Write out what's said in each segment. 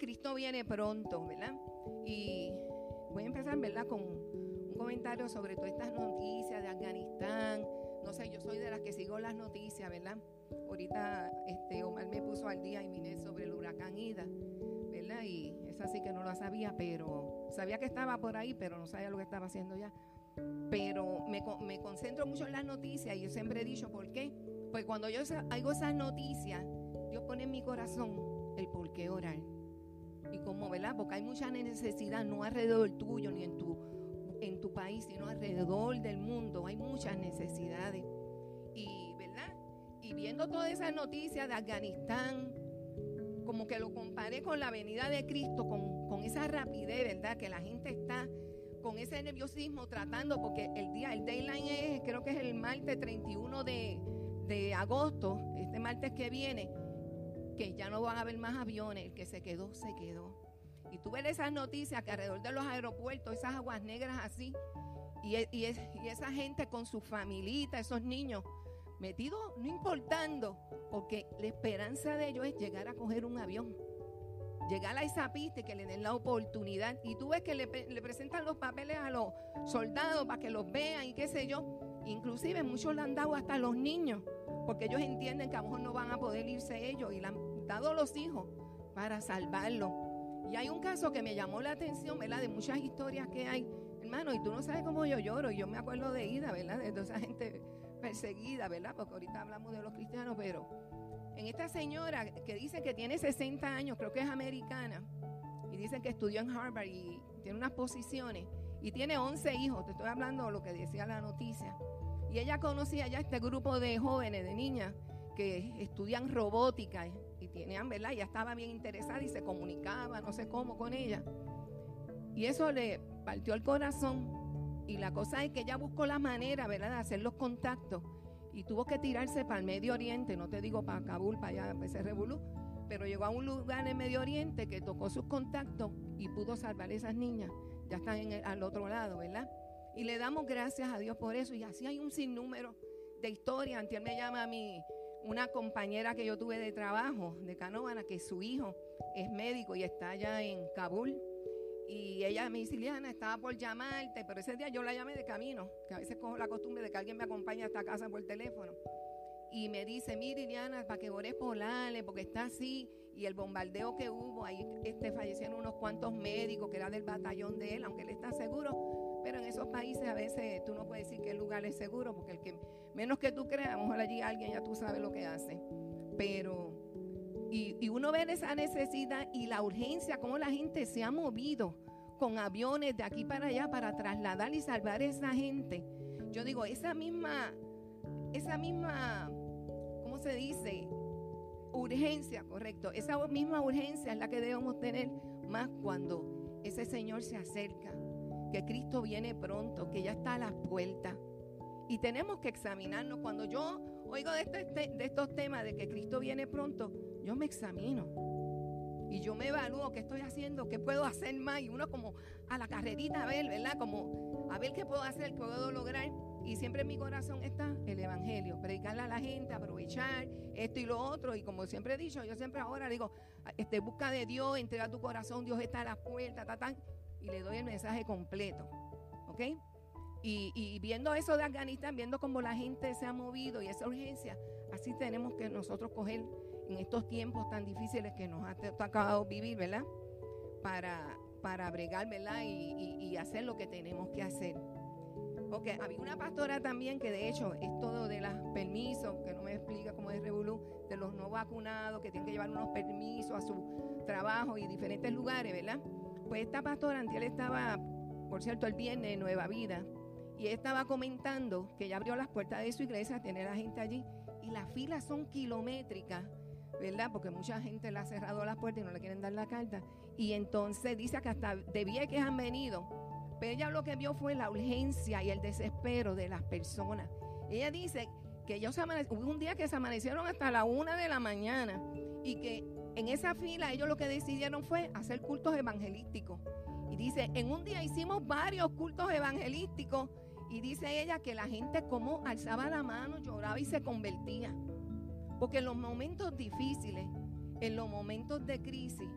Cristo viene pronto, ¿verdad? Y voy a empezar, ¿verdad? Con un comentario sobre todas estas noticias de Afganistán. No sé, yo soy de las que sigo las noticias, ¿verdad? Ahorita este, Omar me puso al día y miré sobre el huracán Ida, ¿verdad? Y es así que no lo sabía, pero sabía que estaba por ahí, pero no sabía lo que estaba haciendo ya. Pero me, me concentro mucho en las noticias y yo siempre he dicho, ¿por qué? Pues cuando yo hago esas noticias, Dios pone en mi corazón el por qué orar. Y como, ¿verdad? Porque hay mucha necesidad, no alrededor tuyo ni en tu, en tu país, sino alrededor del mundo. Hay muchas necesidades. Y, ¿verdad? Y viendo todas esas noticias de Afganistán, como que lo comparé con la venida de Cristo, con, con esa rapidez, ¿verdad? Que la gente está con ese nerviosismo tratando, porque el día, el deadline es, creo que es el martes 31 de, de agosto, este martes que viene, que ya no van a haber más aviones, el que se quedó, se quedó. Y tú ves esas noticias que alrededor de los aeropuertos, esas aguas negras así, y, y, y esa gente con su familita, esos niños metidos, no importando, porque la esperanza de ellos es llegar a coger un avión, llegar a esa pista que le den la oportunidad. Y tú ves que le, presentan los papeles a los soldados para que los vean y qué sé yo. Inclusive muchos le han dado hasta a los niños, porque ellos entienden que a lo mejor no van a poder irse ellos y le han dado los hijos para salvarlo. Y hay un caso que me llamó la atención, ¿verdad? De muchas historias que hay. Hermano, y tú no sabes cómo yo lloro. Yo me acuerdo de Ida, ¿verdad? De toda esa gente perseguida, ¿verdad? Porque ahorita hablamos de los cristianos, pero en esta señora que dice que tiene 60 años, creo que es americana, y dice que estudió en Harvard y tiene unas posiciones, y tiene 11 hijos, te estoy hablando de lo que decía la noticia. Y ella conocía ya este grupo de jóvenes, de niñas, que estudian robótica Ya estaba bien interesada y se comunicaba, no sé cómo, con ella. Y eso le partió el corazón. Y la cosa es que ella buscó la manera, ¿verdad?, de hacer los contactos. Y tuvo que tirarse para el Medio Oriente, no te digo para Kabul, para allá, para ese revolú, pero llegó a un lugar en el Medio Oriente que tocó sus contactos y pudo salvar a esas niñas. Ya están al otro lado, ¿verdad? Y le damos gracias a Dios por eso. Y así hay un sinnúmero de historias. Antes me llama a mi, una compañera que yo tuve de trabajo de Canóvana, que su hijo es médico y está allá en Kabul. Y ella me dice, Liliana, estaba por llamarte, pero ese día yo la llamé de camino, que a veces cojo la costumbre de que alguien me acompañe a esta casa por teléfono. Y me dice, mire Liliana, para que ores por Ale, porque está así. Y el bombardeo que hubo, ahí este, fallecieron unos cuantos médicos que era del batallón de él, aunque él está seguro. Pero en esos países a veces tú no puedes decir que el lugar es seguro, porque el que menos que tú creas, a lo mejor allí alguien ya tú sabes lo que hace. Pero y, uno ve esa necesidad y la urgencia, cómo la gente se ha movido con aviones de aquí para allá para trasladar y salvar a esa gente. Yo digo, esa misma, esa misma, ¿cómo se dice? Urgencia, correcto. Esa misma urgencia es la que debemos tener más cuando ese Señor se acerca, que Cristo viene pronto, que ya está a las puertas. Y tenemos que examinarnos. Cuando yo oigo de, este, de estos temas de que Cristo viene pronto, yo me examino. Y yo me evalúo qué estoy haciendo, qué puedo hacer más. Y uno como a la carrerita a ver, ¿verdad? Como a ver qué puedo hacer, qué puedo lograr. Y siempre en mi corazón está el Evangelio, predicarle a la gente, aprovechar esto y lo otro. Y como siempre he dicho, yo siempre ahora digo, busca de Dios, entrega tu corazón, Dios está a la puerta, ta, y le doy el mensaje completo. ¿Ok? Y, y, viendo eso de Afganistán, viendo cómo la gente se ha movido y esa urgencia, así tenemos que nosotros coger en estos tiempos tan difíciles que nos ha tocado vivir, ¿verdad? Para, para bregar, ¿verdad? Y, y, hacer lo que tenemos que hacer. Ok, había una pastora también que de hecho es todo de los permisos, que no me explica cómo es Revolú, de los no vacunados, que tienen que llevar unos permisos a su trabajo y diferentes lugares, ¿verdad? Pues esta pastora, Antiel estaba, por cierto, el viernes en Nueva Vida, y estaba comentando que ya abrió las puertas de su iglesia a tener a la gente allí, y las filas son kilométricas ¿verdad? Porque mucha gente le ha cerrado las puertas y no le quieren dar la carta. Y entonces dice que hasta de Vieques han venido. Pero ella lo que vio fue la urgencia y el desespero de las personas. Ella dice que ellos hubo un día que se amanecieron hasta la una de la mañana y que en esa fila ellos lo que decidieron fue hacer cultos evangelísticos. Y dice, en un día hicimos varios cultos evangelísticos y dice ella que la gente como alzaba la mano, lloraba y se convertía. Porque en los momentos difíciles en los momentos de crisis,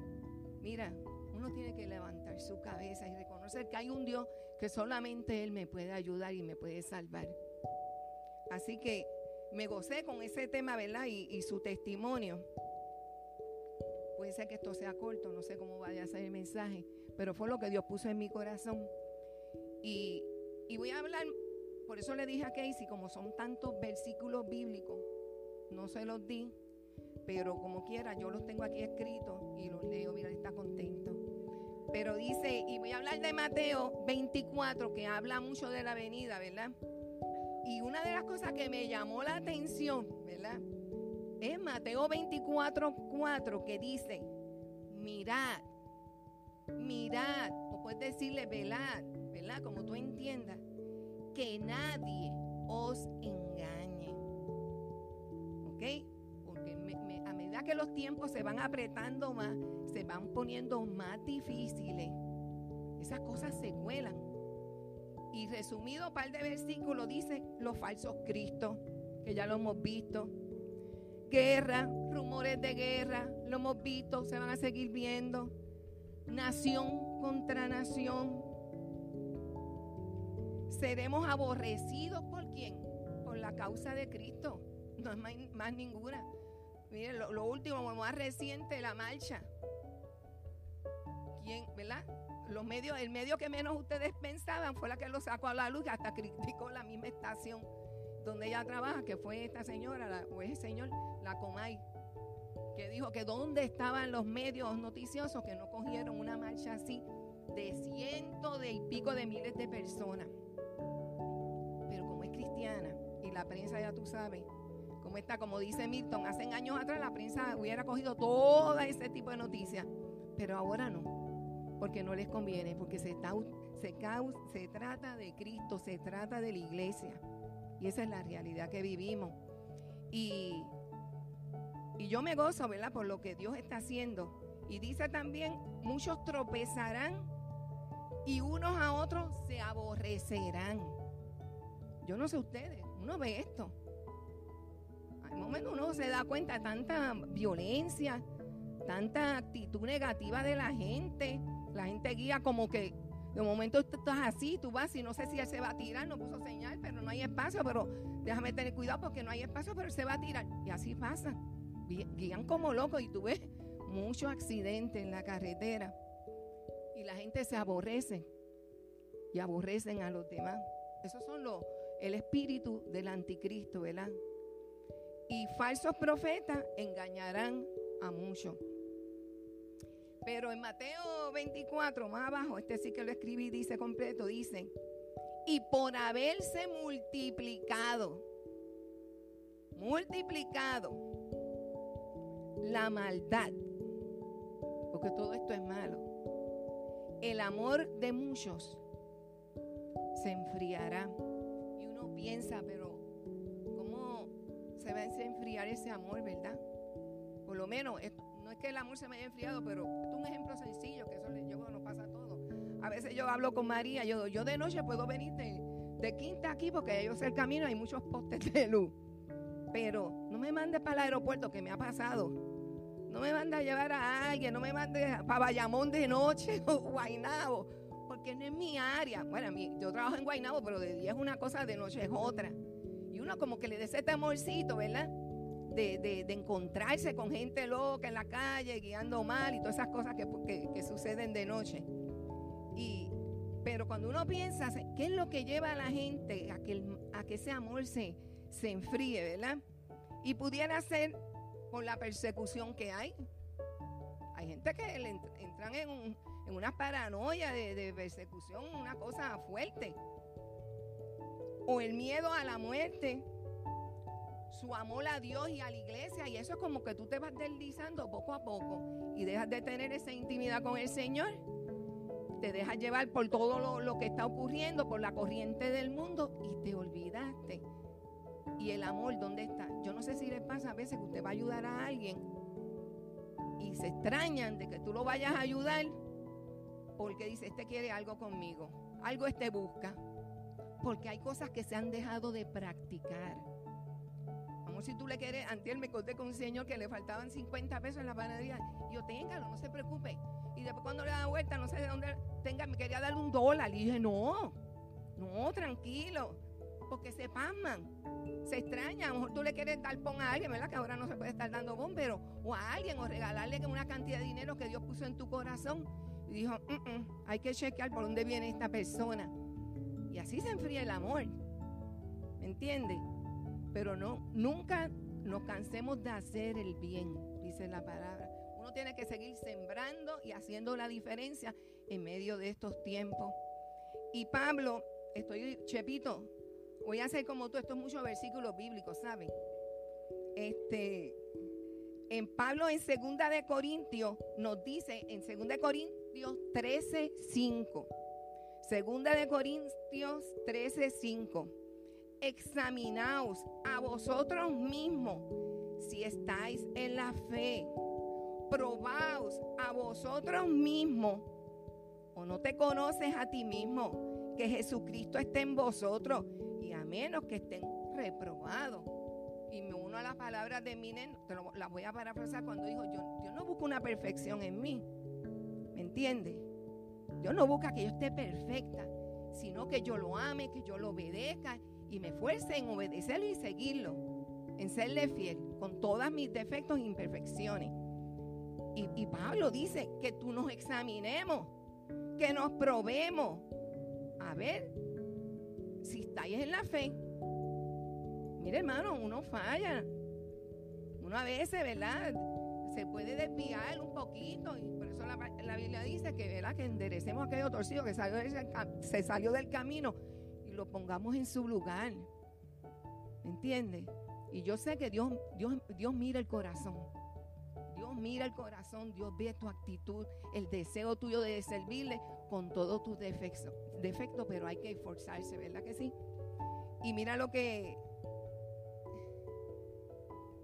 mira, uno tiene que levantar su cabeza y reconocer que hay un Dios que solamente Él me puede ayudar y me puede salvar. Así que me gocé con ese tema, ¿verdad? Y, su testimonio. Puede ser que esto sea corto, no sé cómo vaya a ser el mensaje, pero fue lo que Dios puso en mi corazón. Y, y voy a hablar, por eso le dije a Casey, como son tantos versículos bíblicos, no se los di, pero como quiera, yo los tengo aquí escritos y los leo, mira, está contento. Pero dice, y voy a hablar de Mateo 24, que habla mucho de la venida, ¿verdad? Y una de las cosas que me llamó la atención, ¿verdad? Es Mateo 24, 4, que dice, mirad, mirad, o puedes decirle, velad, ¿verdad? Como tú entiendas, que nadie os engañe. ¿Ok? Porque a medida que los tiempos se van apretando más, se van poniendo más difíciles, esas cosas se cuelan. Y resumido, un par de versículos dice los falsos cristos, que ya lo hemos visto. Guerra, rumores de guerra, lo hemos visto, se van a seguir viendo. Nación contra nación. Seremos aborrecidos por quién? Por la causa de Cristo. No es más, ninguna. Miren, lo, lo último, más reciente, la marcha. ¿Quién, verdad? los medios, el medio que menos ustedes pensaban fue la que lo sacó a la luz, hasta criticó la misma estación donde ella trabaja, que fue esta señora, o ese señor, la Comay, que dijo que dónde estaban los medios noticiosos que no cogieron una marcha así de cientos de y pico de miles de personas. Pero como es cristiana y la prensa ya tú sabes, como está, como dice Milton, hace años atrás la prensa hubiera cogido todo ese tipo de noticias, pero ahora no porque no les conviene, porque se, se, se trata de Cristo, se trata de la iglesia. Y esa es la realidad que vivimos. Y, y yo me gozo, ¿verdad? Por lo que Dios está haciendo. Y dice también, muchos tropezarán y unos a otros se aborrecerán. Yo no sé ustedes, uno ve esto. Al momento uno se da cuenta de tanta violencia, tanta actitud negativa de la gente, la gente guía como que de momento estás así, tú vas y no sé si él se va a tirar, no puso señal, pero no hay espacio, pero déjame tener cuidado porque no hay espacio, pero él se va a tirar. Y así pasa. Guían como locos y tú ves muchos accidentes en la carretera. Y la gente se aborrece y aborrecen a los demás. Esos son los, el espíritu del anticristo, ¿verdad? Y falsos profetas engañarán a muchos. Pero en Mateo 24, más abajo, este sí que lo escribí, dice completo, dice, y por haberse multiplicado, multiplicado la maldad, porque todo esto es malo, el amor de muchos se enfriará. Y uno piensa, pero ¿cómo se va a enfriar ese amor, verdad? Por lo menos esto, que el amor se me haya enfriado, pero es un ejemplo sencillo, que eso yo, nos pasa a todos. A veces yo hablo con María, yo, yo de noche puedo venir de, quinta aquí porque yo sé el camino, hay muchos postes de luz. Pero no me mandes para el aeropuerto, que me ha pasado. No me mandes a llevar a alguien, no me mandes para Bayamón de noche o Guainabo, porque no es mi área. Bueno, yo trabajo en Guainabo, pero de día es una cosa, de noche es otra. Y uno como que le dé ese temorcito, ¿verdad? De, encontrarse con gente loca en la calle, guiando mal y todas esas cosas que, suceden de noche. Y, pero cuando uno piensa, ¿qué es lo que lleva a la gente a que, a que ese amor se, se enfríe, verdad? Y pudiera ser por la persecución que hay. Hay gente que entran en, una paranoia de, de persecución, una cosa fuerte. O el miedo a la muerte su amor a Dios y a la iglesia. Y eso es como que tú te vas deslizando poco a poco y dejas de tener esa intimidad con el Señor. Te dejas llevar por todo lo, que está ocurriendo, por la corriente del mundo y te olvidaste. Y el amor, ¿dónde está? Yo no sé si les pasa a veces que usted va a ayudar a alguien y se extrañan de que tú lo vayas a ayudar porque dice, este quiere algo conmigo, algo este busca. Porque hay cosas que se han dejado de practicar si tú le quieres, antes me conté con un señor que le faltaban 50 pesos en la panadería. Y yo, téngalo, no se preocupe. Y después cuando le da vuelta, no sé de dónde tenga, me quería darle un dólar. Y dije, no, no, tranquilo. Porque se pasman, se extraña. A lo mejor tú le quieres dar pon a alguien, ¿verdad? Que ahora no se puede estar dando pero o a alguien, o regalarle una cantidad de dinero que Dios puso en tu corazón. Y dijo, mm, mm, hay que chequear por dónde viene esta persona. Y así se enfría el amor. ¿Me entiendes? Pero no, nunca nos cansemos de hacer el bien, dice la palabra. Uno tiene que seguir sembrando y haciendo la diferencia en medio de estos tiempos. Y Pablo, estoy, Chepito, voy a hacer como tú, estos muchos versículos bíblicos, ¿saben? Este, en Pablo en Segunda de Corintios nos dice, en Segunda de Corintios 13, 5. Segunda de Corintios 13, 5 examinaos a vosotros mismos si estáis en la fe. Probaos a vosotros mismos o no te conoces a ti mismo que Jesucristo esté en vosotros y a menos que estén reprobados. Y me uno a las palabras de Minen, te las voy a parafrasar cuando dijo, yo, yo no busco una perfección en mí. ¿Me entiendes? Yo no busco que yo esté perfecta, sino que yo lo ame, que yo lo obedezca y me esfuerce en obedecerlo y seguirlo, en serle fiel con todos mis defectos e imperfecciones. Y, Pablo dice que tú nos examinemos, que nos probemos, a ver si estáis en la fe. Mire hermano, uno falla. Uno a veces, ¿verdad? Se puede desviar un poquito. Y por eso la, Biblia dice que, ¿verdad? que enderecemos aquello torcido que salió, se salió del camino lo pongamos en su lugar. ¿Entiendes? Y yo sé que Dios, Dios, Dios mira el corazón. Dios mira el corazón, Dios ve tu actitud, el deseo tuyo de servirle con todos tus defectos, defectos, pero hay que esforzarse, ¿verdad que sí? Y mira lo que,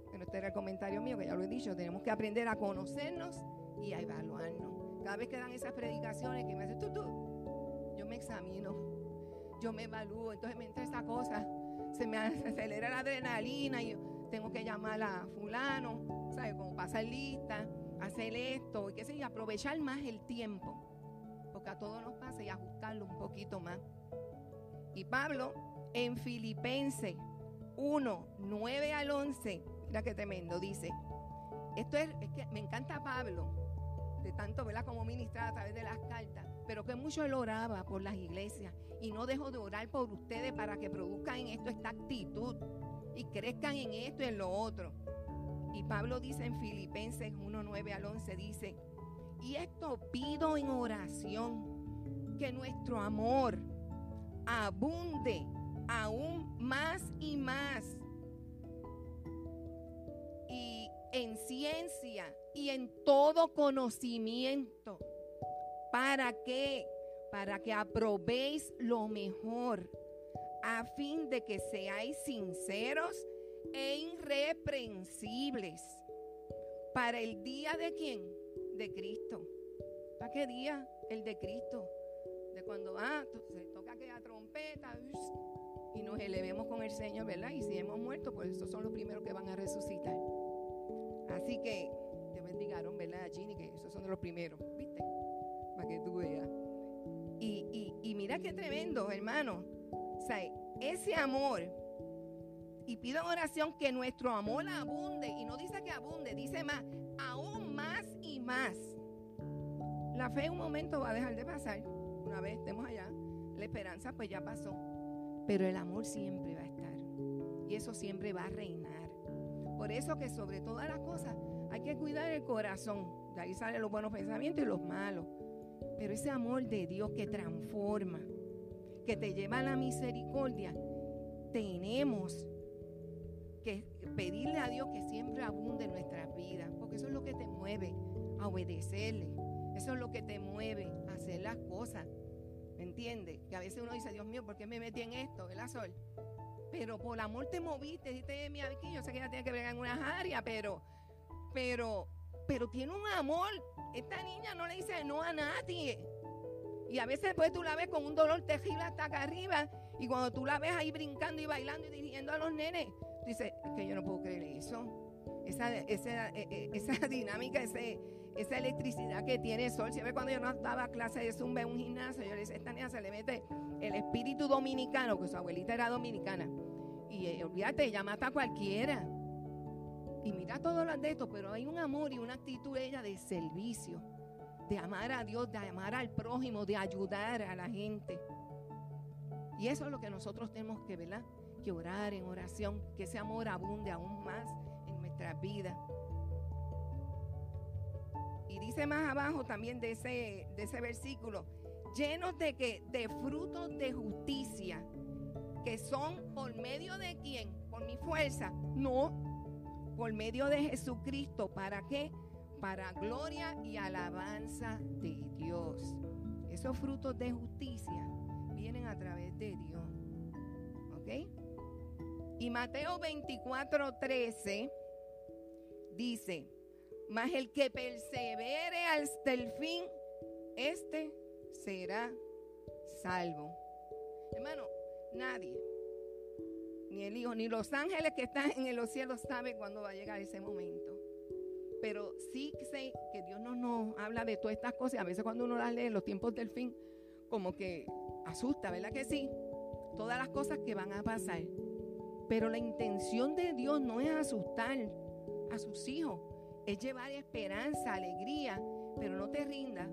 bueno, este era el comentario mío, que ya lo he dicho, tenemos que aprender a conocernos y a evaluarnos. Cada vez que dan esas predicaciones que me hacen tú, tú, yo me examino yo me evalúo. Entonces me entra esta cosa, se me acelera la adrenalina y yo tengo que llamar a fulano, ¿sabes? Como pasar lista, hacer esto, y qué sé yo, aprovechar más el tiempo. Porque a todos nos pasa y ajustarlo un poquito más. Y Pablo en Filipenses 1, 9 al 11, mira qué tremendo, dice. Esto es, es que me encanta Pablo, de tanto, ¿verdad? Como ministrar a través de las cartas pero que mucho él oraba por las iglesias y no dejó de orar por ustedes para que produzcan en esto esta actitud y crezcan en esto y en lo otro. Y Pablo dice en Filipenses 1, 9 al 11, dice, y esto pido en oración, que nuestro amor abunde aún más y más. Y en ciencia y en todo conocimiento ¿Para qué? Para que aprobéis lo mejor, a fin de que seáis sinceros e irreprensibles. Para el día de quién? De Cristo. ¿Para qué día? El de Cristo. De cuando ah, se toca aquella trompeta y nos elevemos con el Señor, ¿verdad? Y si hemos muerto, pues esos son los primeros que van a resucitar. Así que te bendigaron, ¿verdad, Ginny? Que esos son los primeros, ¿viste? Que tú veas. Y, y, mira qué tremendo, hermano. O sea, ese amor. Y pido en oración que nuestro amor abunde. Y no dice que abunde, dice más. Aún más y más. La fe un momento va a dejar de pasar. Una vez estemos allá. La esperanza pues ya pasó. Pero el amor siempre va a estar. Y eso siempre va a reinar. Por eso que sobre todas las cosas hay que cuidar el corazón. De ahí salen los buenos pensamientos y los malos. Pero ese amor de Dios que transforma, que te lleva a la misericordia, tenemos que pedirle a Dios que siempre abunde en nuestras vidas, porque eso es lo que te mueve a obedecerle. Eso es lo que te mueve a hacer las cosas. ¿Me entiendes? Que a veces uno dice, Dios mío, ¿por qué me metí en esto? ¿Verdad, Sol? Pero por amor te moviste, dijiste, mi aquí, yo sé que ya tiene que ver en unas áreas, pero, pero, pero tiene un amor esta niña no le dice no a nadie. Y a veces después tú la ves con un dolor terrible hasta acá arriba. Y cuando tú la ves ahí brincando y bailando y dirigiendo a los nenes, tú dices, que yo no puedo creer eso. Esa, esa, e, e, esa dinámica, ese, esa electricidad que tiene el sol. Siempre cuando yo no daba clase de zumba en un gimnasio, yo le decía, esta niña se le mete el espíritu dominicano, que su abuelita era dominicana. Y eh, olvídate, ella mata a cualquiera. Y mira todos los de esto, pero hay un amor y una actitud ella de servicio, de amar a Dios, de amar al prójimo, de ayudar a la gente. Y eso es lo que nosotros tenemos que, ¿verdad? Que orar en oración, que ese amor abunde aún más en nuestra vida. Y dice más abajo también de ese, de ese versículo, llenos de que de frutos de justicia, que son por medio de quién? Por mi fuerza. No, por medio de Jesucristo. ¿Para qué? Para gloria y alabanza de Dios. Esos frutos de justicia vienen a través de Dios. ¿Ok? Y Mateo 24, 13 dice, mas el que persevere hasta el fin, este será salvo. Hermano, nadie ni el Hijo, ni los ángeles que están en los cielos saben cuándo va a llegar ese momento. Pero sí sé que Dios no nos habla de todas estas cosas. A veces cuando uno las lee los tiempos del fin, como que asusta, ¿verdad que sí? Todas las cosas que van a pasar. Pero la intención de Dios no es asustar a sus hijos, es llevar esperanza, alegría, pero no te rindas.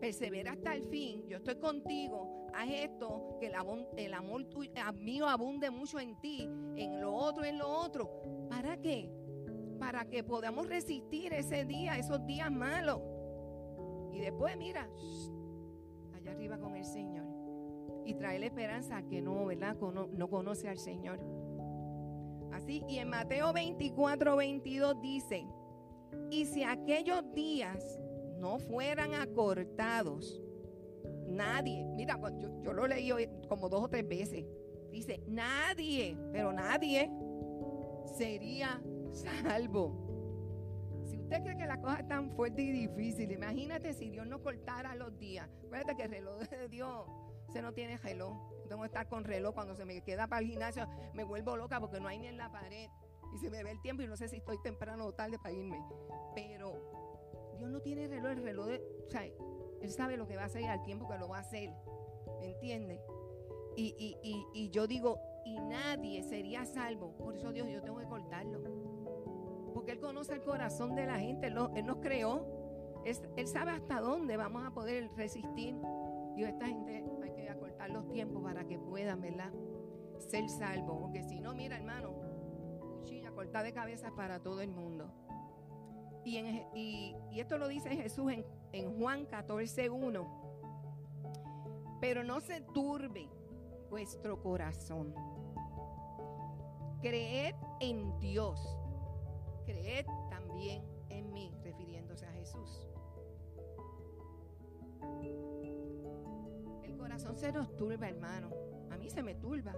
Persevera hasta el fin. Yo estoy contigo haz esto, que el, amor mío abunde mucho en ti, en lo otro, en lo otro. ¿Para qué? Para que podamos resistir ese día, esos días malos. Y después, mira, allá arriba con el Señor. Y trae la esperanza que no, ¿verdad? no conoce al Señor. Así, y en Mateo 24, 22 dice, y si aquellos días no fueran acortados, Nadie, mira, yo, lo leí como dos o tres veces. Dice, nadie, pero nadie sería salvo. Si usted cree que la cosa es tan fuerte y difícil, imagínate si Dios no cortara los días. Acuérdate que el reloj de Dios, se no tiene reloj. tengo que estar con reloj cuando se me queda para el gimnasio, me vuelvo loca porque no hay ni en la pared. Y se me ve el tiempo y no sé si estoy temprano o tarde para irme. Pero Dios no tiene reloj, el reloj de, o sea, él sabe lo que va a hacer y al tiempo que lo va a hacer. ¿Me entiende? Y, yo digo, y nadie sería salvo. Por eso Dios, yo tengo que cortarlo. Porque Él conoce el corazón de la gente. Él, nos creó. Él, sabe hasta dónde vamos a poder resistir. Y esta gente hay que acortar los tiempos para que puedan, ¿verdad? Ser salvo. Porque si no, mira, hermano, cuchilla corta de cabeza para todo el mundo. Y, esto lo dice Jesús en, en Juan 14, 1. Pero no se turbe vuestro corazón. Creed en Dios. Creed también en mí, refiriéndose a Jesús. El corazón se nos turba, hermano. A mí se me turba.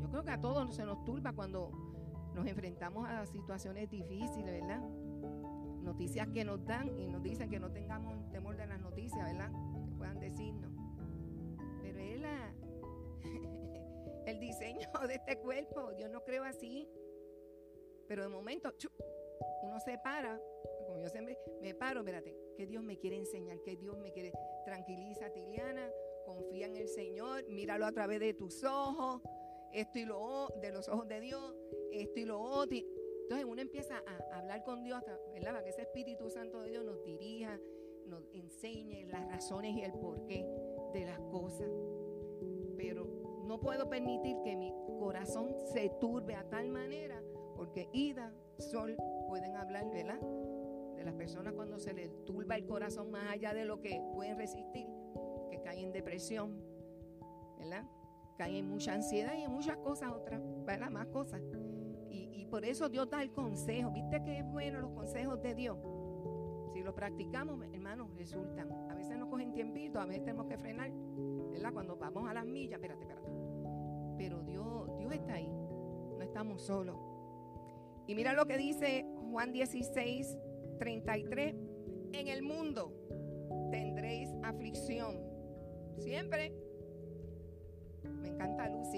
Yo creo que a todos se nos turba cuando nos enfrentamos a situaciones difíciles, ¿verdad? Noticias que nos dan y nos dicen que no tengamos temor de las noticias, ¿verdad? Que puedan decirnos. Pero es la, el diseño de este cuerpo, Dios no creo así. Pero de momento, uno se para, como yo siempre me paro, espérate, que Dios me quiere enseñar, que Dios me quiere. Tranquiliza, Tiliana, confía en el Señor, míralo a través de tus ojos, esto y lo de los ojos de Dios, esto y lo otro. Entonces uno empieza a hablar con Dios, ¿verdad? Para que ese Espíritu Santo de Dios nos dirija, nos enseñe las razones y el porqué de las cosas. Pero no puedo permitir que mi corazón se turbe a tal manera, porque Ida, Sol pueden hablar, ¿verdad? De las personas cuando se les turba el corazón más allá de lo que pueden resistir, que caen en depresión, ¿verdad? Caen en mucha ansiedad y en muchas cosas otras, ¿verdad? Más cosas. Por eso Dios da el consejo. ¿Viste que es bueno los consejos de Dios? Si lo practicamos, hermanos, resultan. A veces nos cogen tiempito, a veces tenemos que frenar. ¿Verdad? Cuando vamos a las millas, espérate, espérate. Pero Dios, Dios está ahí. No estamos solos. Y mira lo que dice Juan 16, 33. En el mundo tendréis aflicción. Siempre. Me encanta Lucy.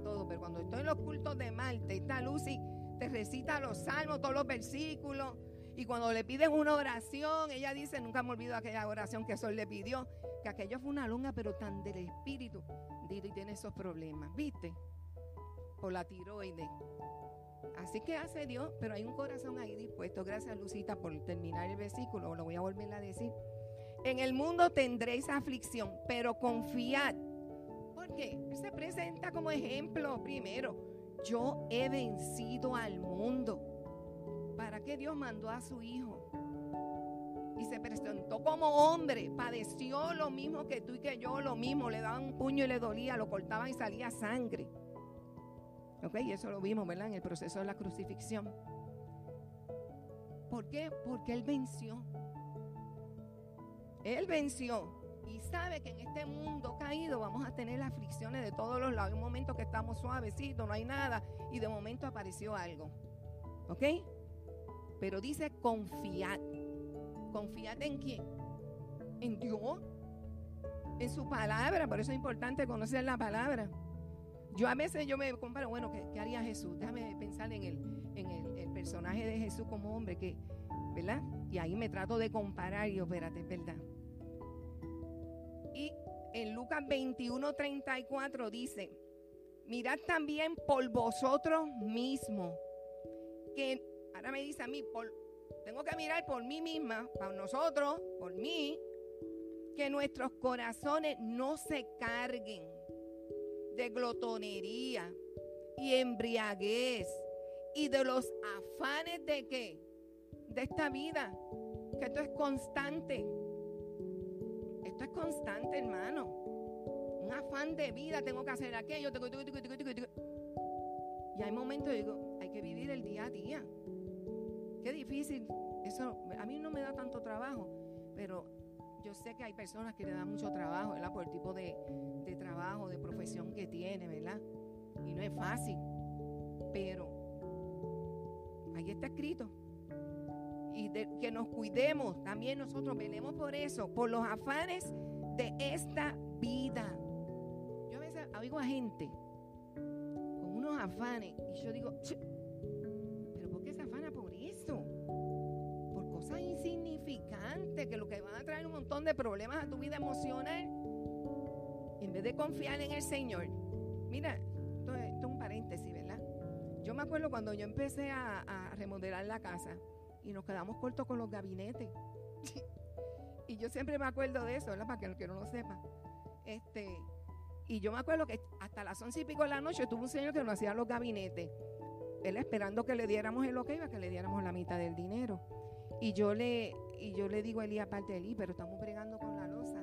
Todo, pero cuando estoy en los cultos de Marte, está Lucy, te recita los salmos, todos los versículos. Y cuando le piden una oración, ella dice, nunca me olvido aquella oración que Sol le pidió, que aquello fue una lunga, pero tan del espíritu. Didi tiene esos problemas, ¿viste? Por la tiroides. Así que hace Dios, pero hay un corazón ahí dispuesto. Gracias, Lucita, por terminar el versículo. Lo voy a volver a decir. En el mundo tendréis aflicción, pero confiad. Porque Él se presenta como ejemplo primero. Yo he vencido al mundo. ¿Para qué Dios mandó a su Hijo? Y se presentó como hombre, padeció lo mismo que tú y que yo, lo mismo, le daban un puño y le dolía, lo cortaban y salía sangre. Ok, y eso lo vimos, ¿verdad? En el proceso de la crucifixión. ¿Por qué? Porque Él venció. Él venció y sabe que en este mundo caído vamos a tener aflicciones de todos los lados. Hay un momento que estamos suavecitos, no hay nada, y de momento apareció algo. ¿Ok? Pero dice confiad. ¿Confiad en quién? En Dios. En su palabra. Por eso es importante conocer la palabra. Yo a veces yo me comparo, bueno, ¿qué, haría Jesús? Déjame pensar en, el, en el, personaje de Jesús como hombre, que, ¿verdad? Y ahí me trato de comparar y yo, espérate, ¿verdad? En Lucas 21, 34 dice, mirad también por vosotros mismos, que ahora me dice a mí, por, tengo que mirar por mí misma, para nosotros, por mí, que nuestros corazones no se carguen de glotonería y embriaguez y de los afanes de qué? De esta vida, que esto es constante. Esto es constante, hermano. Un afán de vida, tengo que hacer aquello, y hay momentos, digo, hay que vivir el día a día. Qué difícil. Eso a mí no me da tanto trabajo, pero yo sé que hay personas que le dan mucho trabajo, ¿verdad? Por el tipo de, trabajo, de profesión que tiene, ¿verdad? Y no es fácil. Pero ahí está escrito. Y que nos cuidemos, también nosotros velemos por eso, por los afanes de esta vida. Yo a veces oigo a gente con unos afanes y yo digo, que lo que van a traer un montón de problemas a tu vida emocional, en vez de confiar en el Señor. Mira, esto, es un paréntesis, ¿verdad? Yo me acuerdo cuando yo empecé a, remodelar la casa y nos quedamos cortos con los gabinetes. y yo siempre me acuerdo de eso, ¿verdad? Para que el que no lo sepa. Este, y yo me acuerdo que hasta las once y pico de la noche tuvo un señor que nos hacía los gabinetes. Él esperando que le diéramos el ok, iba que le diéramos la mitad del dinero. Y yo le, y yo le digo a Elí, aparte de Elí, pero estamos bregando con la losa.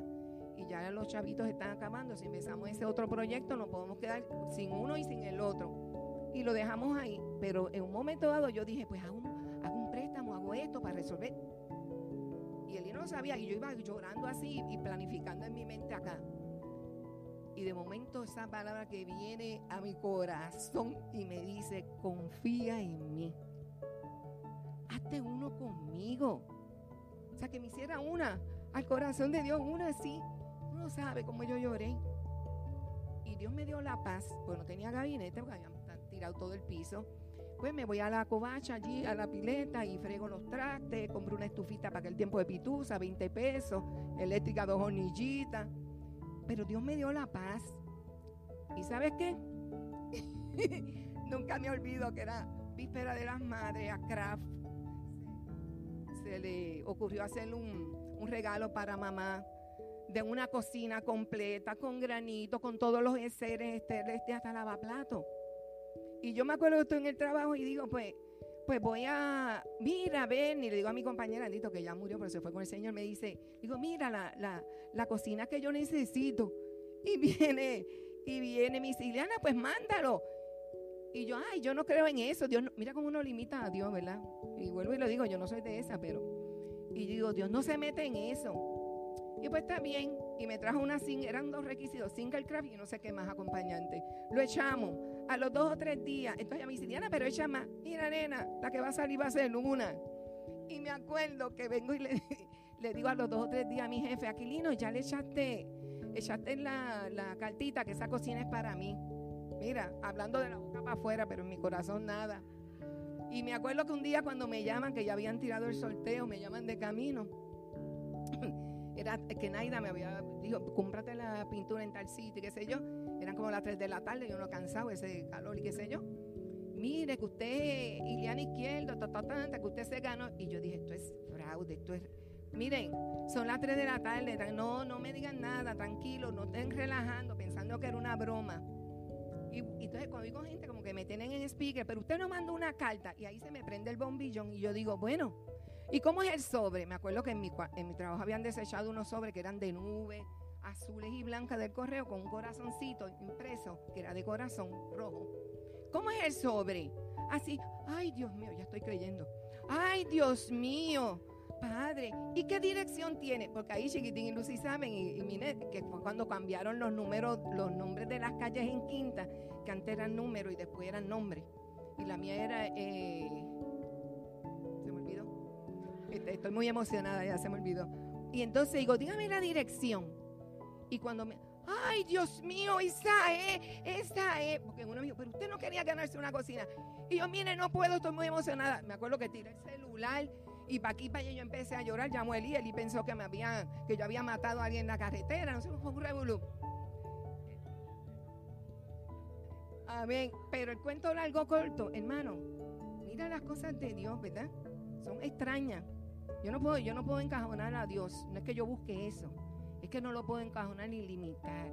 Y ya los chavitos están acabando. Si empezamos ese otro proyecto, nos podemos quedar sin uno y sin el otro. Y lo dejamos ahí. Pero en un momento dado yo dije, pues hago un, esto para resolver. Y Elí no sabía. Y yo iba llorando así y planificando en mi mente acá. Y de momento esa palabra que viene a mi corazón y me dice, confía en mí hazte uno conmigo. O sea, que me hiciera una al corazón de Dios, una así. Uno sabe cómo yo lloré. Y Dios me dio la paz. Pues no tenía gabinete porque habían tirado todo el piso. Pues me voy a la covacha allí, a la pileta y frego los trastes. Compro una estufita para aquel tiempo de pitusa, 20 pesos. Eléctrica, dos hornillitas. Pero Dios me dio la paz. ¿Y sabes qué? Nunca me olvido que era víspera de las madres a Kraft se le ocurrió hacer un, regalo para mamá de una cocina completa, con granito, con todos los enseres este, hasta lavaplato. Y yo me acuerdo que estoy en el trabajo y digo, pues, pues voy a, mira, ven, y le digo a mi compañera, Andito, que ya murió, pero se fue con el Señor, me dice, digo, mira la, la, la cocina que yo necesito. Y viene, y viene mi Siliana, pues mándalo. Y yo, ay, yo no creo en eso. Dios mira cómo uno limita a Dios, ¿verdad? Y vuelvo y lo digo, yo no soy de esa, pero. Y digo, Dios no se mete en eso. Y pues está bien. Y me trajo una sin, eran dos requisitos, single craft y no sé qué más acompañante. Lo echamos. A los dos o tres días, entonces ella me dice, Diana, pero echa más. Mira, nena, la que va a salir va a ser una. Y me acuerdo que vengo y le, digo a los dos o tres días a mi jefe, Aquilino, ya le echaste, echaste la, la cartita que esa cocina es para mí. Mira, hablando de la boca para afuera, pero en mi corazón nada. Y me acuerdo que un día cuando me llaman, que ya habían tirado el sorteo, me llaman de camino. Era que Naida me había dicho, cómprate la pintura en tal sitio, qué sé yo. Eran como las 3 de la tarde, yo no cansado, ese calor y qué sé yo. Mire, que usted, Iliana Izquierdo, ta, ta, que usted se ganó. Y yo dije, esto es fraude, esto es Miren, son las 3 de la tarde, no, no me digan nada, tranquilo, no estén relajando, pensando que era una broma. Y, entonces cuando digo gente como que me tienen en speaker, pero usted no mandó una carta y ahí se me prende el bombillón y yo digo, bueno, ¿y cómo es el sobre? Me acuerdo que en mi, en mi trabajo habían desechado unos sobres que eran de nube, azules y blancas del correo con un corazoncito impreso que era de corazón rojo. ¿Cómo es el sobre? Así, ay Dios mío, ya estoy creyendo. Ay Dios mío, Padre, ¿y qué dirección tiene? Porque ahí Chiquitín y Lucy saben, y, y que fue cuando cambiaron los números, los nombres de las calles en Quinta, que antes eran números y después eran nombres. Y la mía era, eh, se me olvidó. Este, estoy muy emocionada, ya se me olvidó. Y entonces digo, dígame la dirección. Y cuando me, ay Dios mío, esa es, esa es. Porque uno me dijo, pero usted no quería ganarse una cocina. Y yo, mire, no puedo, estoy muy emocionada. Me acuerdo que tiré el celular y para aquí, para allá, yo empecé a llorar. Llamó él y pensó que, me había, que yo había matado a alguien en la carretera. No sé, fue un revolú. Amén. Pero el cuento largo corto, hermano, mira las cosas de Dios, ¿verdad? Son extrañas. Yo no puedo, yo no puedo encajonar a Dios. No es que yo busque eso. Es que no lo puedo encajonar ni limitar.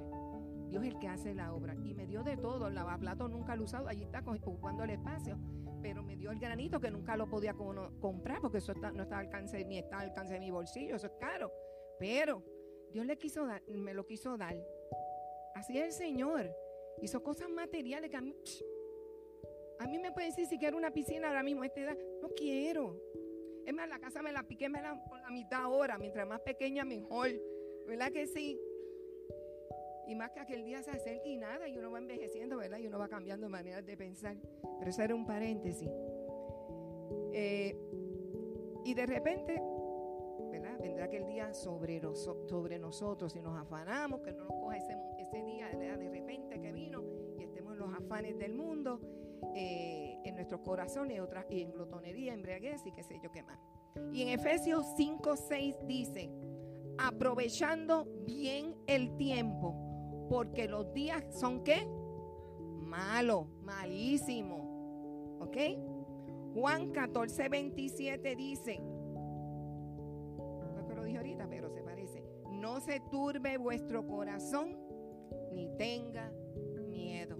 Dios es el que hace la obra. Y me dio de todo. El lavaplato nunca lo he usado. Allí está ocupando el espacio pero me dio el granito que nunca lo podía comprar porque eso no está al alcance, ni está al alcance de mi bolsillo, eso es caro. Pero Dios le quiso dar, me lo quiso dar. Así es el Señor. Hizo cosas materiales que a mí, a mí me pueden decir si quiero una piscina ahora mismo a esta edad. No quiero. Es más, la casa me la piqué me la, por la mitad ahora. Mientras más pequeña, mejor. ¿Verdad que sí? Y más que aquel día se acerca y nada, y uno va envejeciendo, ¿verdad? Y uno va cambiando maneras de pensar. Pero eso era un paréntesis. Eh, y de repente, ¿verdad? Vendrá aquel día sobre, nosotros y nos afanamos, que no nos coja ese, día de repente que vino y estemos en los afanes del mundo, eh, en nuestros corazones otras, y en glotonería, embriaguez y qué sé yo qué más. Y en Efesios 5, 6 dice, aprovechando bien el tiempo porque los días son qué? Malo, malísimo. ¿Ok? Juan 14, 27 dice, creo que lo dije ahorita, pero se parece, no se turbe vuestro corazón ni tenga miedo.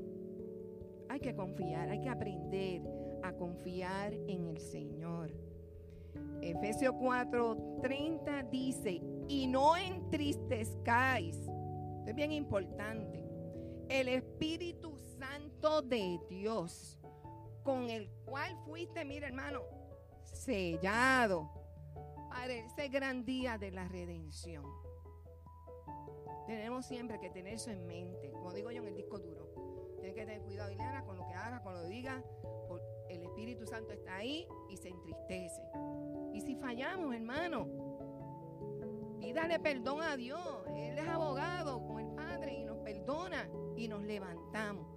Hay que confiar, hay que aprender a confiar en el Señor. Efesios 4:30 dice, y no entristezcáis es bien importante. El Espíritu Santo de Dios, con el cual fuiste, mira hermano, sellado para ese gran día de la redención. Tenemos siempre que tener eso en mente, como digo yo en el disco duro. Tienes que tener cuidado, Ileana, con lo que hagas, con lo que digas. El Espíritu Santo está ahí y se entristece. Y si fallamos, hermano, pídale perdón a Dios. Él es abogado con el Padre y nos perdona y nos levantamos.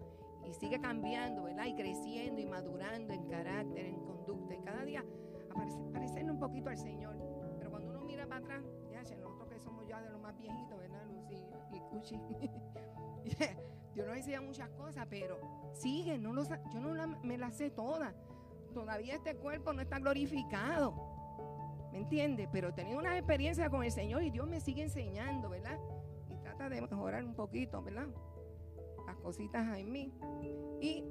Y sigue cambiando, ¿verdad? Y creciendo y madurando en carácter, en conducta. Y cada día aparece, un poquito al Señor. Pero cuando uno mira para atrás, ya, nosotros que somos ya de los más viejitos, ¿verdad, Lucy y Cuchi? Yo no decía muchas cosas, pero sigue, no yo no me las sé todas. Todavía este cuerpo no está glorificado. ¿Me entiende? Pero tenido una experiencia con el Señor y Dios me sigue enseñando, ¿verdad? Y trata de mejorar un poquito, ¿verdad? Las cositas en mí. Y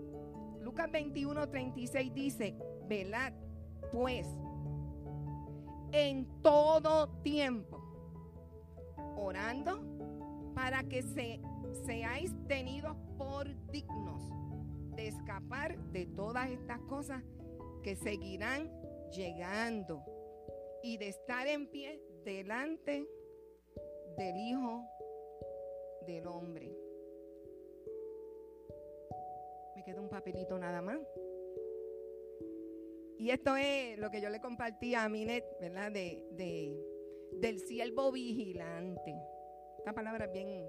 Lucas 21, 36 dice, velad pues en todo tiempo, orando para que se, seáis tenidos por dignos de escapar de todas estas cosas que seguirán llegando y de estar en pie delante del Hijo del Hombre. Me queda un papelito nada más. Y esto es lo que yo le compartí a Minet, ¿verdad? De, del siervo vigilante. Esta palabra es bien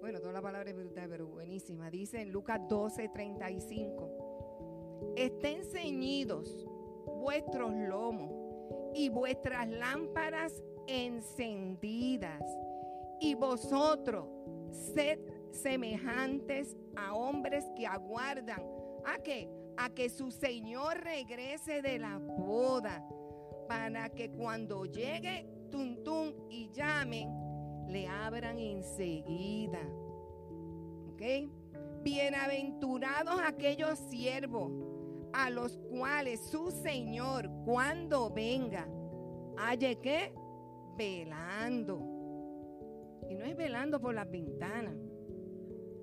Bueno, toda la palabra es brutal, pero buenísima. Dice en Lucas 12, 35. Estén ceñidos vuestros lomos y vuestras lámparas encendidas. Y vosotros sed semejantes a hombres que aguardan a que a que su Señor regrese de la boda para que cuando llegue Tuntún y llamen, le abran enseguida. Bienaventurados aquellos siervos a los cuales su Señor cuando venga halle que velando. Y no es velando por las ventanas,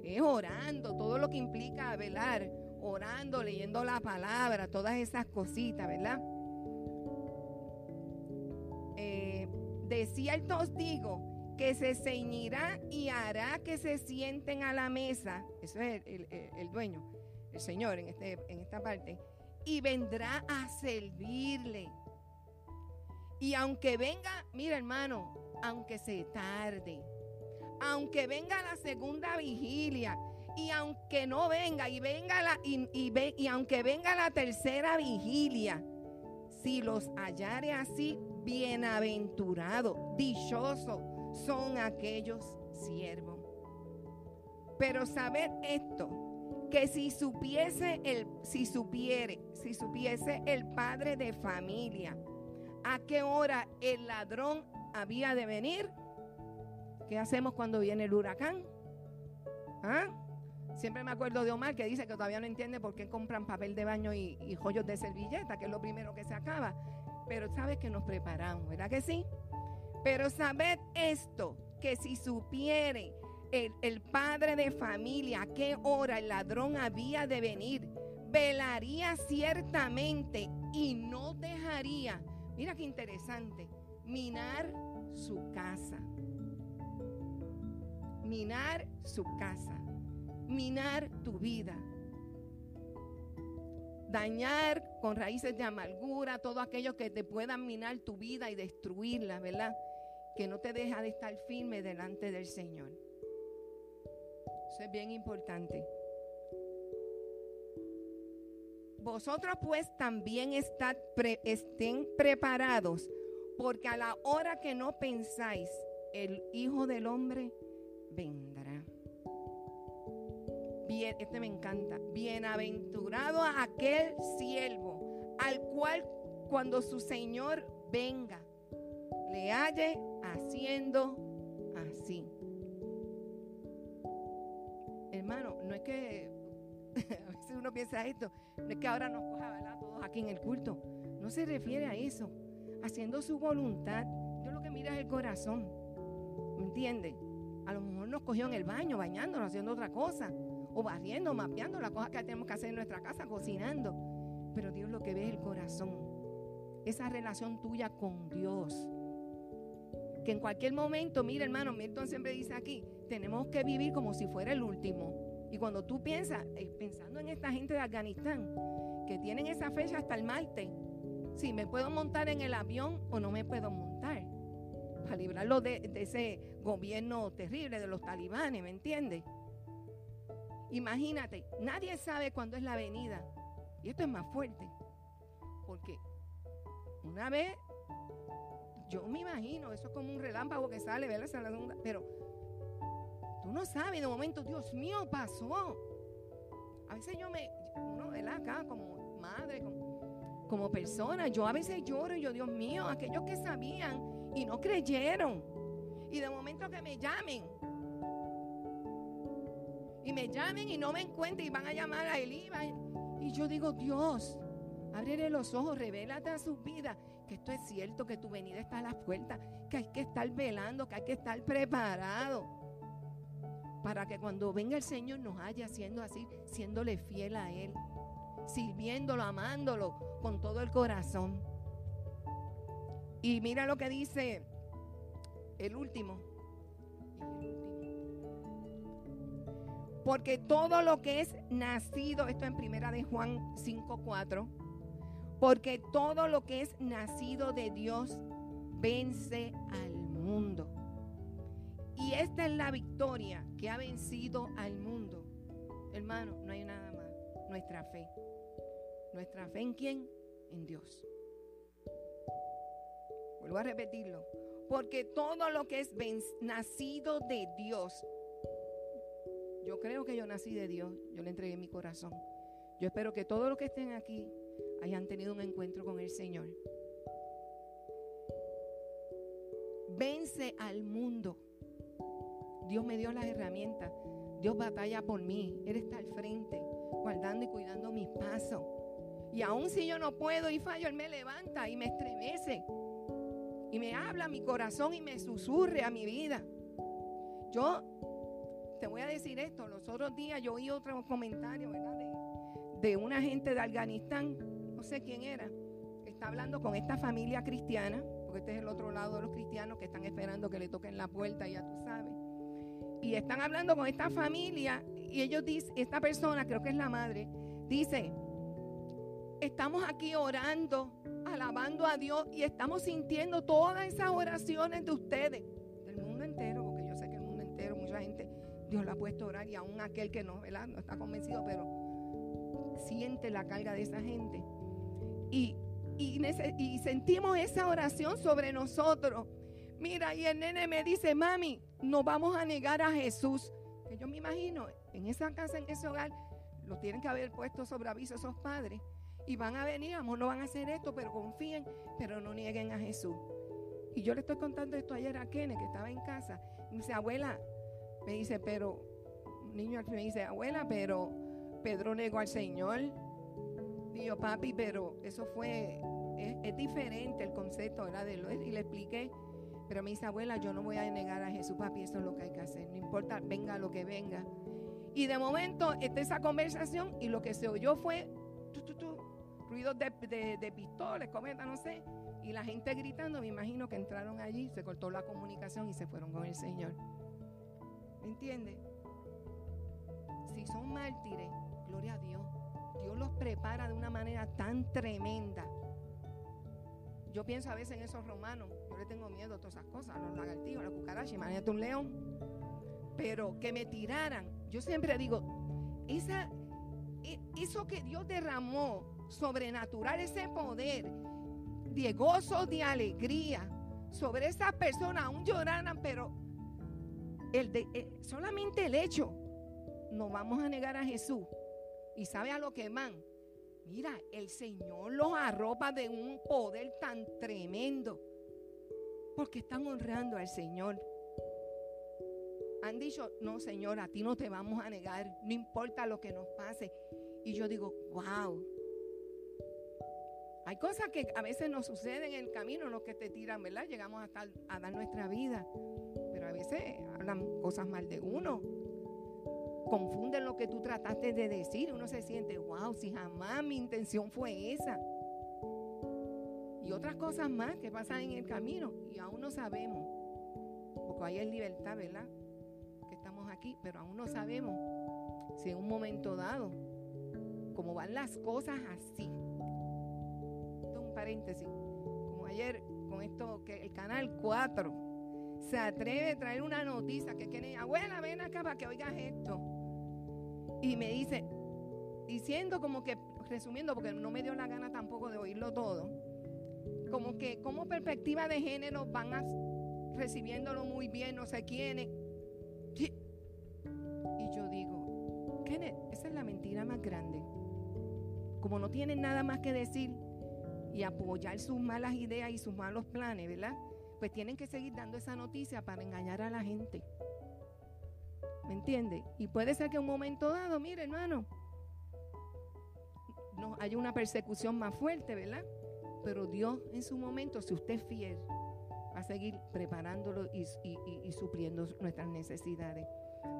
es orando, todo lo que implica velar, orando, leyendo la palabra, todas esas cositas, ¿verdad? De cierto digo que se ceñirá y hará que se sienten a la mesa. Eso es el, dueño, el Señor en, este, en esta parte. Y vendrá a servirle. Y aunque venga, mira hermano, aunque se tarde, aunque venga la segunda vigilia, y aunque no venga, y venga la, y, y aunque venga la tercera vigilia, si los hallare así, bienaventurados, dichosos son aquellos siervos. Pero sabed esto, que si supiese el, si supiere, si supiese el padre de familia, a qué hora el ladrón había de venir, ¿qué hacemos cuando viene el huracán? ¿Ah? Siempre me acuerdo de Omar que dice que todavía no entiende por qué compran papel de baño y, y joyos de servilleta, que es lo primero que se acaba pero sabes que nos preparamos, ¿verdad que sí? Pero sabed esto, que si supiere el, padre de familia a qué hora el ladrón había de venir, velaría ciertamente y no dejaría, mira qué interesante, minar su casa. Minar su casa. Minar tu vida dañar con raíces de amargura, todo aquello que te pueda minar tu vida y destruirla, ¿verdad? Que no te deja de estar firme delante del Señor. Eso es bien importante. Vosotros pues también estad estén preparados, porque a la hora que no pensáis, el Hijo del Hombre vendrá este me encanta, bienaventurado a aquel siervo al cual cuando su Señor venga, le halle haciendo así. Uno piensa esto, no es que ahora nos coja ¿verdad? todos aquí en el culto. No se refiere a eso. Haciendo su voluntad. Yo lo que mira es el corazón. ¿Me entiende? A lo mejor nos cogió en el baño, bañándonos, haciendo otra cosa o barriendo, mapeando las cosas que tenemos que hacer en nuestra casa, cocinando. Pero Dios lo que ve es el corazón. Esa relación tuya con Dios. Que en cualquier momento, mira hermano, Milton siempre dice aquí, tenemos que vivir como si fuera el último. Y cuando tú piensas, eh, pensando en esta gente de Afganistán, que tienen esa fecha hasta el martes, si me puedo montar en el avión o no me puedo montar, para librarlo de, ese gobierno terrible de los talibanes, ¿me entiendes? Imagínate, nadie sabe cuándo es la venida. Y esto es más fuerte. Porque una vez, yo me imagino, eso es como un relámpago que sale, ¿verdad? Pero tú no sabes, de momento, Dios mío, pasó. A veces yo me, uno, ¿verdad? Acá como madre, como, como persona, yo a veces lloro y yo, Dios mío, aquellos que sabían y no creyeron. Y de momento que me llamen, y me llamen y no me encuentren y van a llamar a Elí. Y yo digo, Dios, ábrele los ojos, revélate a sus vidas que esto es cierto, que tu venida está a las puertas, que hay que estar velando, que hay que estar preparado para que cuando venga el Señor nos haya siendo así, siéndole fiel a Él, sirviéndolo, amándolo con todo el corazón. Y mira lo que dice el último, Porque todo lo que es nacido, esto en primera de Juan 5:4, porque todo lo que es nacido de Dios vence al mundo. Y esta es la victoria que ha vencido al mundo. Hermano, no hay nada más. Nuestra fe. ¿Nuestra fe en quién? En Dios. Vuelvo a repetirlo. Porque todo lo que es nacido de Dios, yo creo que yo nací de Dios, yo le entregué mi corazón. Yo espero que todos los que estén aquí hayan tenido un encuentro con el Señor. Vence al mundo. Dios me dio las herramientas. Dios batalla por mí. Él está al frente, guardando y cuidando mis pasos. Y aun si yo no puedo y fallo, Él me levanta y me estremece. Y me habla mi corazón y me susurre a mi vida. Yo te voy a decir esto. Los otros días yo oí otro comentario, ¿verdad? De, de una gente de Afganistán, no sé quién era, está hablando con esta familia cristiana, porque este es el otro lado de los cristianos que están esperando que le toquen la puerta, ya tú sabes y están hablando con esta familia y ellos dicen, esta persona, creo que es la madre, dice, estamos aquí orando, alabando a Dios y estamos sintiendo todas esas oraciones de ustedes, del mundo entero, porque yo sé que el mundo entero, mucha gente, Dios la ha puesto a orar y aún aquel que no. No está convencido, pero siente la carga de esa gente. Y sentimos esa oración sobre nosotros. Mira, y el nene me dice, mami, no vamos a negar a Jesús. Que yo me imagino, en esa casa, en ese hogar, lo tienen que haber puesto sobre aviso esos padres. Y van a venir, amor, no van a hacer esto, pero confíen, pero no nieguen a Jesús. Y yo le estoy contando esto ayer a Kenneth, que estaba en casa. Y me dice, abuela, me dice, pero, niño al fin me dice, abuela, pero Pedro negó al Señor. Y yo, papi, pero eso fue, es, diferente el concepto, ¿verdad? De lo, y le expliqué. Pero me dice, abuela, yo no voy a negar a Jesús, papi, eso es lo que hay que hacer. No importa, venga lo que venga. Y de momento, está esa conversación y lo que se oyó fue ruidos de, de, de pistolas, cometa, no sé. Y la gente gritando, me imagino que entraron allí, se cortó la comunicación y se fueron con el Señor. ¿Me entiende? Si son mártires, gloria a Dios. Dios los prepara de una manera tan tremenda. Yo pienso a veces en esos romanos yo le tengo miedo a todas esas cosas, a los lagartijos, a los cucarachas, imagínate un león. Pero que me tiraran, yo siempre digo, esa, e, eso que Dios derramó sobrenatural, ese poder de gozo, de alegría sobre esas personas, aún lloraran, pero el de, eh, solamente el hecho, no vamos a negar a Jesús. Y sabe a lo que van. Mira, el Señor los arropa de un poder tan tremendo porque están honrando al Señor. Han dicho, no Señor, a ti no te vamos a negar, no importa lo que nos pase. Y yo digo, wow. Hay cosas que a veces nos suceden en el camino, no que te tiran, ¿verdad? Llegamos hasta a dar nuestra vida. Pero a veces hablan cosas mal de uno. Confunden lo que tú trataste de decir. Uno se siente, wow, si jamás mi intención fue esa y otras cosas más que pasan en el camino y aún no sabemos, porque ahí es libertad, ¿verdad? Que estamos aquí, pero aún no sabemos si en un momento dado, como van las cosas así. Esto es un paréntesis, como ayer con esto que el canal 4 se atreve a traer una noticia que quiere, abuela, ven acá para que oigas esto. Y me dice, diciendo como que, resumiendo, porque no me dio la gana tampoco de oírlo todo como que como perspectiva de género van recibiéndolo muy bien, no sé quiénes. Y yo digo, Kenneth, esa es la mentira más grande. Como no tienen nada más que decir y apoyar sus malas ideas y sus malos planes, ¿verdad? Pues tienen que seguir dando esa noticia para engañar a la gente. ¿Me entiende? Y puede ser que en un momento dado, mire hermano, no, haya una persecución más fuerte, ¿verdad? Pero Dios en su momento, si usted es fiel, va a seguir preparándolo y, supliendo nuestras necesidades.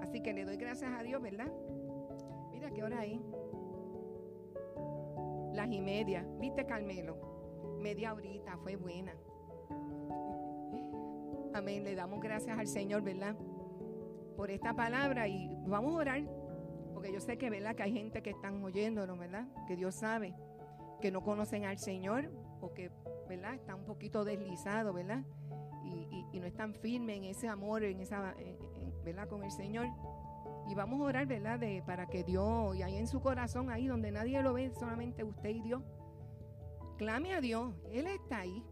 Así que le doy gracias a Dios, ¿verdad? Mira qué hora hay. Las y media. ¿Viste, Carmelo? Media horita, fue buena. Amén. Le damos gracias al Señor, ¿verdad? Por esta palabra y vamos a orar. Porque yo sé que, ¿verdad? Que hay gente que están oyéndonos, ¿verdad? Que Dios sabe que no conocen al Señor, que, ¿verdad? Está un poquito deslizado, ¿verdad? Y, no están firmes en ese amor, en esa, ¿verdad? Con el Señor. Y vamos a orar, ¿verdad? De, para que Dios, y ahí en su corazón, ahí donde nadie lo ve, solamente usted y Dios, clame a Dios, Él está ahí.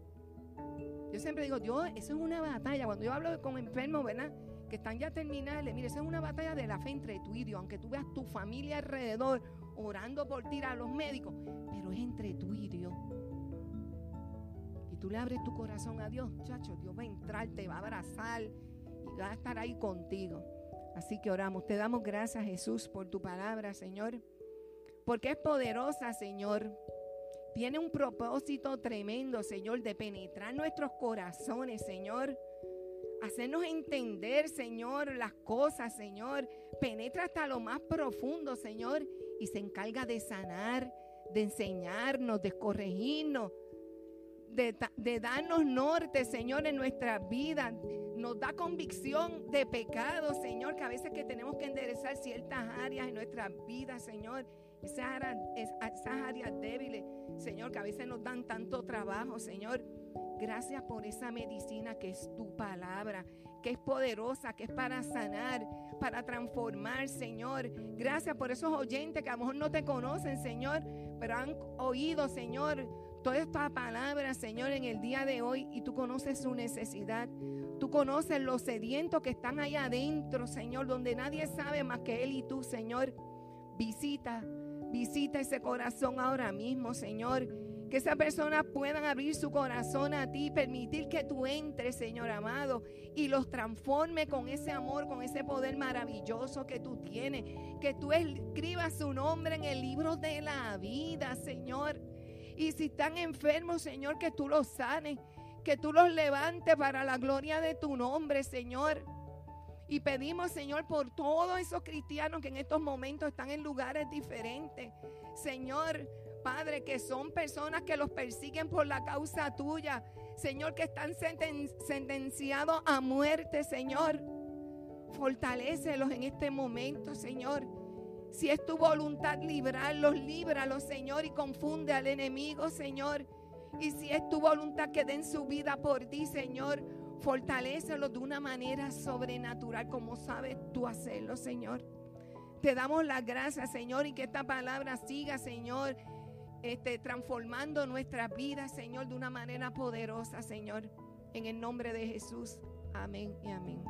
Yo siempre digo, Dios, eso es una batalla. Cuando yo hablo con enfermos, ¿verdad? Que están ya terminales, mire, eso es una batalla de la fe entre tú y Dios, aunque tú veas tu familia alrededor orando por ti a los médicos, pero es entre tú y Dios. Tú le abres tu corazón a Dios, chacho, Dios va a entrar, te va a abrazar y va a estar ahí contigo. Así que oramos. Te damos gracias, Jesús, por tu palabra, Señor. Porque es poderosa, Señor. Tiene un propósito tremendo, Señor, de penetrar nuestros corazones, Señor. Hacernos entender, Señor, las cosas, Señor. Penetra hasta lo más profundo, Señor. Y se encarga de sanar, de enseñarnos, de corregirnos, de, darnos norte, Señor, en nuestra vida. Nos da convicción de pecado, Señor, que a veces que tenemos que enderezar ciertas áreas en nuestra vida, Señor. Esas áreas, esas áreas débiles, Señor, que a veces nos dan tanto trabajo, Señor. Gracias por esa medicina que es tu palabra, que es poderosa, que es para sanar, para transformar, Señor. Gracias por esos oyentes que a lo mejor no te conocen, Señor, pero han oído, Señor, toda esta palabra, Señor, en el día de hoy y tú conoces su necesidad. Tú conoces los sedientos que están ahí adentro, Señor, donde nadie sabe más que Él y tú, Señor. Visita, visita ese corazón ahora mismo, Señor. Que esa persona puedan abrir su corazón a ti, permitir que tú entres, Señor amado, y los transforme con ese amor, con ese poder maravilloso que tú tienes. Que tú escribas su nombre en el libro de la vida, Señor. Y si están enfermos, Señor, que tú los sanes, que tú los levantes para la gloria de tu nombre, Señor. Y pedimos, Señor, por todos esos cristianos que en estos momentos están en lugares diferentes. Señor, Padre, que son personas que los persiguen por la causa tuya. Señor, que están sentenciados a muerte, Señor. Fortalécelos en este momento, Señor. Si es tu voluntad librarlos, líbralos, Señor, y confunde al enemigo, Señor. Y si es tu voluntad que den su vida por ti, Señor, fortalécelos de una manera sobrenatural, como sabes tú hacerlo, Señor. Te damos las gracias, Señor, y que esta palabra siga, Señor, este, transformando nuestra vida, Señor, de una manera poderosa, Señor. En el nombre de Jesús. Amén y amén.